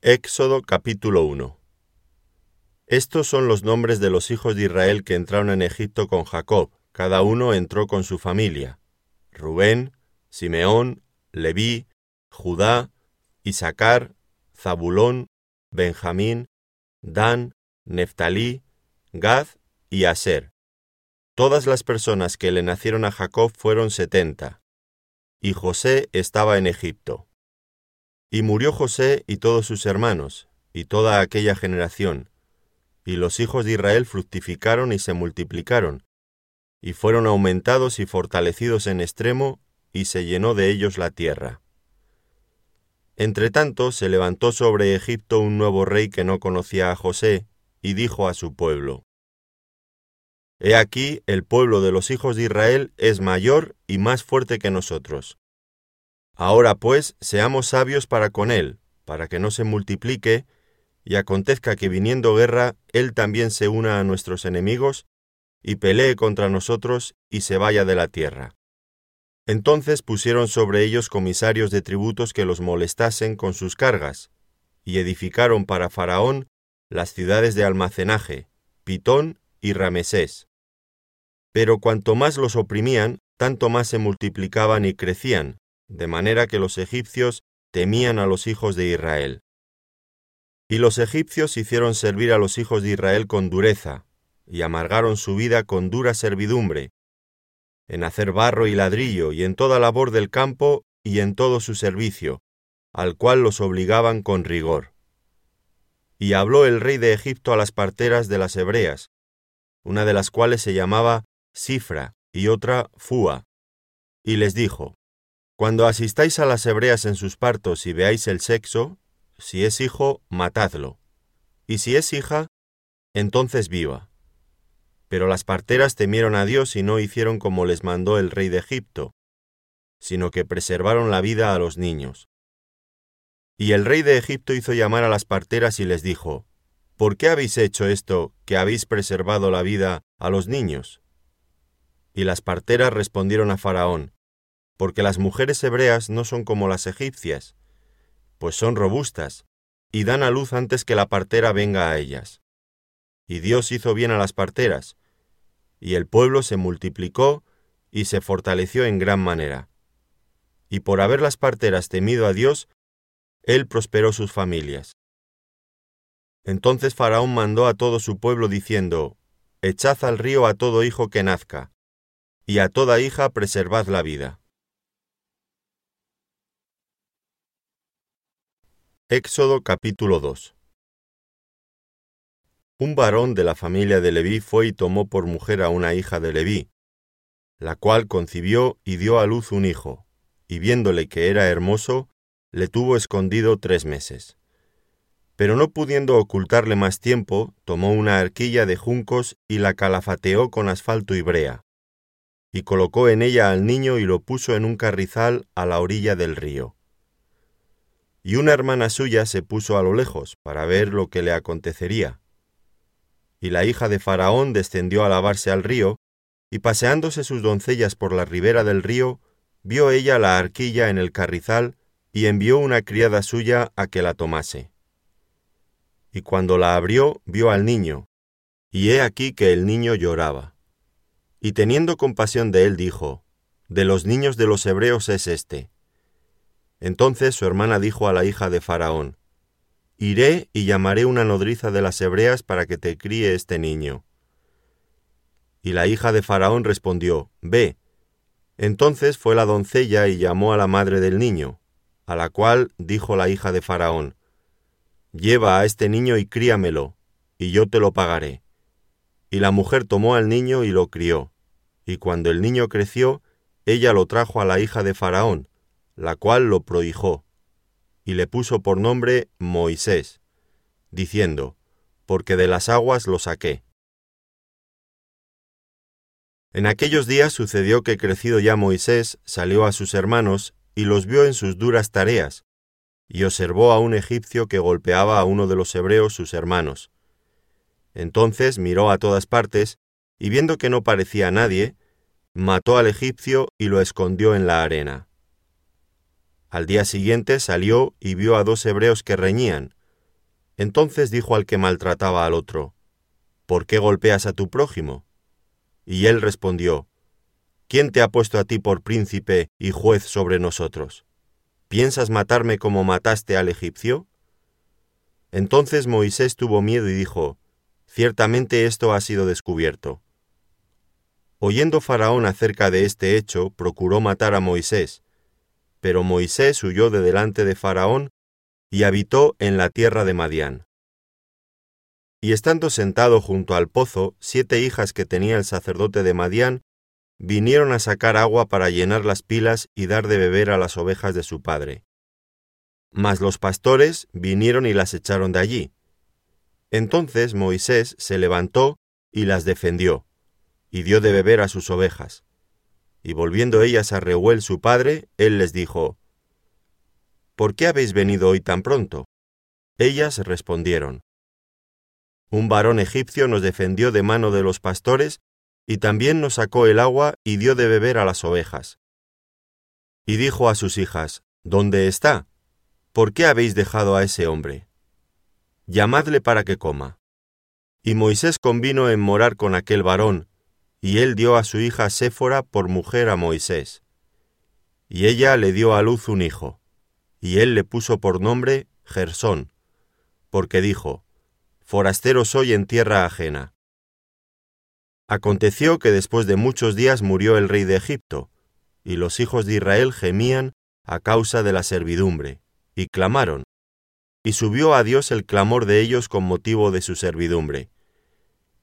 Éxodo capítulo 1 Estos son los nombres de los hijos de Israel que entraron en Egipto con Jacob, cada uno entró con su familia. Rubén, Simeón, Leví, Judá, Isaacar, Zabulón, Benjamín, Dan, Neftalí, Gad y Aser. Todas las personas que le nacieron a Jacob fueron setenta. Y José estaba en Egipto. Y murió José y todos sus hermanos, y toda aquella generación, y los hijos de Israel fructificaron y se multiplicaron, y fueron aumentados y fortalecidos en extremo, y se llenó de ellos la tierra. Entretanto se levantó sobre Egipto un nuevo rey que no conocía a José, y dijo a su pueblo, He aquí el pueblo de los hijos de Israel es mayor y más fuerte que nosotros. Ahora pues seamos sabios para con él, para que no se multiplique, y acontezca que viniendo guerra, él también se una a nuestros enemigos, y pelee contra nosotros, y se vaya de la tierra. Entonces pusieron sobre ellos comisarios de tributos que los molestasen con sus cargas, y edificaron para Faraón las ciudades de almacenaje, Pitón y Ramesés. Pero cuanto más los oprimían, tanto más se multiplicaban y crecían, de manera que los egipcios temían a los hijos de Israel. Y los egipcios hicieron servir a los hijos de Israel con dureza, y amargaron su vida con dura servidumbre, en hacer barro y ladrillo, y en toda labor del campo, y en todo su servicio, al cual los obligaban con rigor. Y habló el rey de Egipto a las parteras de las hebreas, una de las cuales se llamaba Sifra y otra Fua, y les dijo, cuando asistáis a las hebreas en sus partos y veáis el sexo, si es hijo, matadlo, y si es hija, entonces viva. Pero las parteras temieron a Dios y no hicieron como les mandó el rey de Egipto, sino que preservaron la vida a los niños. Y el rey de Egipto hizo llamar a las parteras y les dijo, ¿Por qué habéis hecho esto, que habéis preservado la vida a los niños? Y las parteras respondieron a Faraón, porque las mujeres hebreas no son como las egipcias, pues son robustas, y dan a luz antes que la partera venga a ellas. Y Dios hizo bien a las parteras, y el pueblo se multiplicó y se fortaleció en gran manera. Y por haber las parteras temido a Dios, Él prosperó sus familias. Entonces Faraón mandó a todo su pueblo diciendo, Echad al río a todo hijo que nazca, y a toda hija preservad la vida. Éxodo capítulo 2 Un varón de la familia de Leví fue y tomó por mujer a una hija de Leví, la cual concibió y dio a luz un hijo, y viéndole que era hermoso, le tuvo escondido tres meses. Pero no pudiendo ocultarle más tiempo, tomó una arquilla de juncos y la calafateó con asfalto y brea, y colocó en ella al niño y lo puso en un carrizal a la orilla del río y una hermana suya se puso a lo lejos para ver lo que le acontecería. Y la hija de Faraón descendió a lavarse al río, y paseándose sus doncellas por la ribera del río, vio ella la arquilla en el carrizal y envió una criada suya a que la tomase. Y cuando la abrió, vio al niño, y he aquí que el niño lloraba. Y teniendo compasión de él, dijo, De los niños de los hebreos es este entonces su hermana dijo a la hija de Faraón, Iré y llamaré una nodriza de las hebreas para que te críe este niño. Y la hija de Faraón respondió, Ve. Entonces fue la doncella y llamó a la madre del niño, a la cual dijo la hija de Faraón, Lleva a este niño y críamelo, y yo te lo pagaré. Y la mujer tomó al niño y lo crió, y cuando el niño creció, ella lo trajo a la hija de Faraón, la cual lo prohijó, y le puso por nombre Moisés, diciendo, porque de las aguas lo saqué. En aquellos días sucedió que crecido ya Moisés salió a sus hermanos y los vio en sus duras tareas, y observó a un egipcio que golpeaba a uno de los hebreos sus hermanos. Entonces miró a todas partes, y viendo que no parecía nadie, mató al egipcio y lo escondió en la arena. Al día siguiente salió y vio a dos hebreos que reñían, Entonces dijo al que maltrataba al otro, ¿Por qué golpeas a tu prójimo? Y él respondió, ¿Quién te ha puesto a ti por príncipe y juez sobre nosotros? ¿Piensas matarme como mataste al egipcio? Entonces Moisés tuvo miedo y dijo, Ciertamente esto ha sido descubierto. Oyendo Faraón acerca de este hecho, procuró matar a Moisés, pero Moisés huyó de delante de Faraón y habitó en la tierra de Madián. Y estando sentado junto al pozo, siete hijas que tenía el sacerdote de Madián vinieron a sacar agua para llenar las pilas y dar de beber a las ovejas de su padre. Mas los pastores vinieron y las echaron de allí. Entonces Moisés se levantó y las defendió, y dio de beber a sus ovejas. Y volviendo ellas a Reuel su padre, él les dijo, ¿Por qué habéis venido hoy tan pronto? Ellas respondieron, Un varón egipcio nos defendió de mano de los pastores, y también nos sacó el agua y dio de beber a las ovejas. Y dijo a sus hijas, ¿Dónde está? ¿Por qué habéis dejado a ese hombre? Llamadle para que coma. Y Moisés convino en morar con aquel varón, y él dio a su hija Séfora por mujer a Moisés. Y ella le dio a luz un hijo y él le puso por nombre Gersón, porque dijo, Forastero soy en tierra ajena. Aconteció que después de muchos días murió el rey de Egipto, y los hijos de Israel gemían a causa de la servidumbre, y clamaron, y subió a Dios el clamor de ellos con motivo de su servidumbre.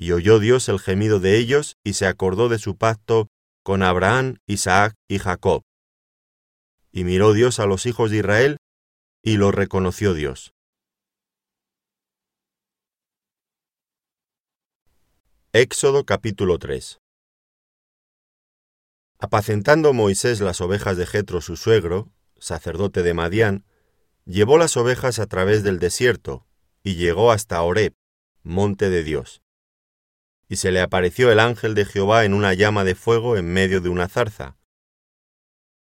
Y oyó Dios el gemido de ellos, y se acordó de su pacto con Abraham, Isaac y Jacob, y miró Dios a los hijos de Israel, y lo reconoció Dios. Éxodo capítulo 3 Apacentando Moisés las ovejas de Jetro su suegro, sacerdote de Madián, llevó las ovejas a través del desierto, y llegó hasta Horeb, monte de Dios. Y se le apareció el ángel de Jehová en una llama de fuego en medio de una zarza,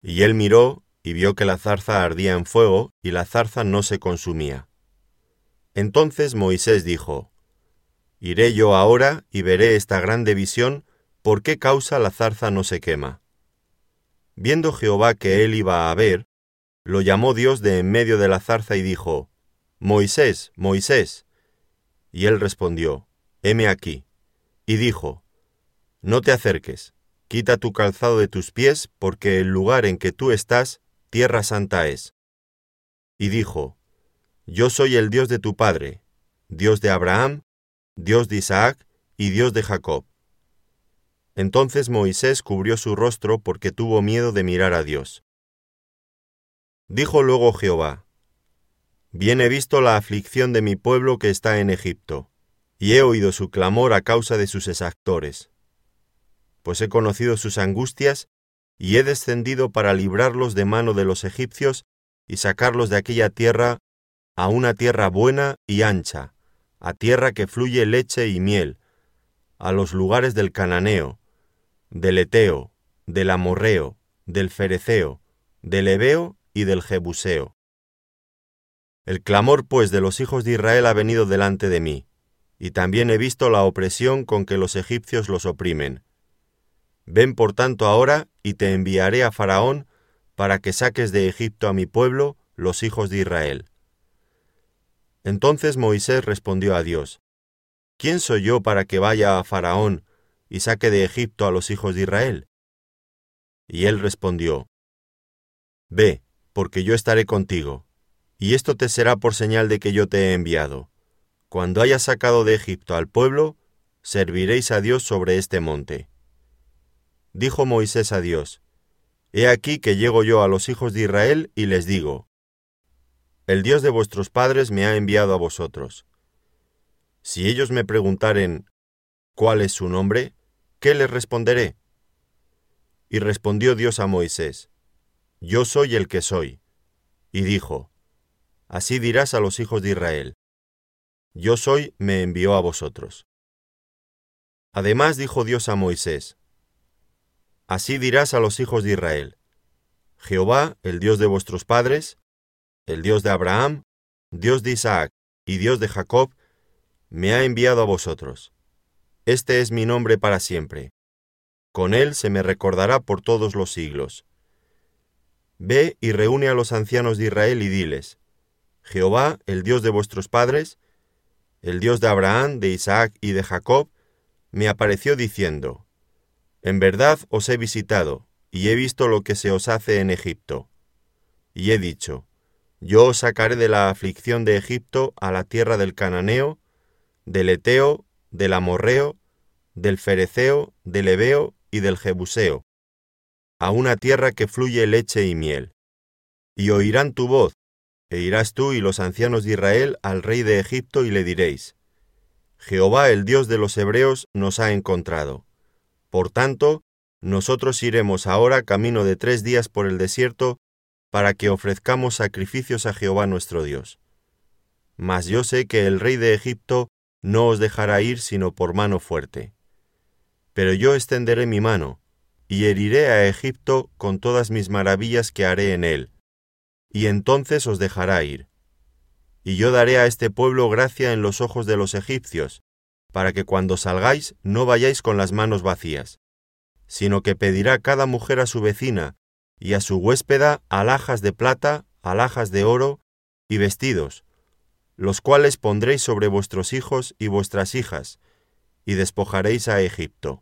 y él miró y vio que la zarza ardía en fuego y la zarza no se consumía. Entonces Moisés dijo, Iré yo ahora y veré esta grande visión, por qué causa la zarza no se quema. Viendo Jehová que él iba a ver, lo llamó Dios de en medio de la zarza y dijo, Moisés, Moisés. Y él respondió, Heme aquí. Y dijo, No te acerques, Quita tu calzado de tus pies, porque el lugar en que tú estás, tierra santa es. Y dijo, Yo soy el Dios de tu Padre, Dios de Abraham, Dios de Isaac y Dios de Jacob. Entonces Moisés cubrió su rostro porque tuvo miedo de mirar a Dios. Dijo luego Jehová, Bien he visto la aflicción de mi pueblo que está en Egipto, y he oído su clamor a causa de sus exactores pues he conocido sus angustias, y he descendido para librarlos de mano de los egipcios y sacarlos de aquella tierra a una tierra buena y ancha, a tierra que fluye leche y miel, a los lugares del cananeo, del eteo, del amorreo, del fereceo, del ebeo y del jebuseo. El clamor pues de los hijos de Israel ha venido delante de mí, y también he visto la opresión con que los egipcios los oprimen Ven por tanto ahora y te enviaré a Faraón para que saques de Egipto a mi pueblo, los hijos de Israel. Entonces Moisés respondió a Dios, ¿Quién soy yo para que vaya a Faraón y saque de Egipto a los hijos de Israel? Y él respondió, Ve, porque yo estaré contigo, y esto te será por señal de que yo te he enviado. Cuando hayas sacado de Egipto al pueblo, serviréis a Dios sobre este monte. Dijo Moisés a Dios, He aquí que llego yo a los hijos de Israel y les digo, El Dios de vuestros padres me ha enviado a vosotros. Si ellos me preguntaren, ¿cuál es su nombre? ¿Qué les responderé? Y respondió Dios a Moisés, Yo soy el que soy. Y dijo, Así dirás a los hijos de Israel, Yo soy me envió a vosotros. Además dijo Dios a Moisés, Así dirás a los hijos de Israel, Jehová, el Dios de vuestros padres, el Dios de Abraham, Dios de Isaac y Dios de Jacob, me ha enviado a vosotros. Este es mi nombre para siempre. Con él se me recordará por todos los siglos. Ve y reúne a los ancianos de Israel y diles, Jehová, el Dios de vuestros padres, el Dios de Abraham, de Isaac y de Jacob, me apareció diciendo, En verdad os he visitado, y he visto lo que se os hace en Egipto. Y he dicho, Yo os sacaré de la aflicción de Egipto a la tierra del Cananeo, del Eteo, del Amorreo, del Fereceo, del Ebeo y del Jebuseo, a una tierra que fluye leche y miel. Y oirán tu voz, e irás tú y los ancianos de Israel al rey de Egipto y le diréis, Jehová el Dios de los Hebreos nos ha encontrado. Por tanto, nosotros iremos ahora camino de tres días por el desierto para que ofrezcamos sacrificios a Jehová nuestro Dios. Mas yo sé que el rey de Egipto no os dejará ir sino por mano fuerte. Pero yo extenderé mi mano, y heriré a Egipto con todas mis maravillas que haré en él, y entonces os dejará ir. Y yo daré a este pueblo gracia en los ojos de los egipcios, para que cuando salgáis no vayáis con las manos vacías, sino que pedirá cada mujer a su vecina y a su huéspeda alhajas de plata, alhajas de oro y vestidos, los cuales pondréis sobre vuestros hijos y vuestras hijas, y despojaréis a Egipto.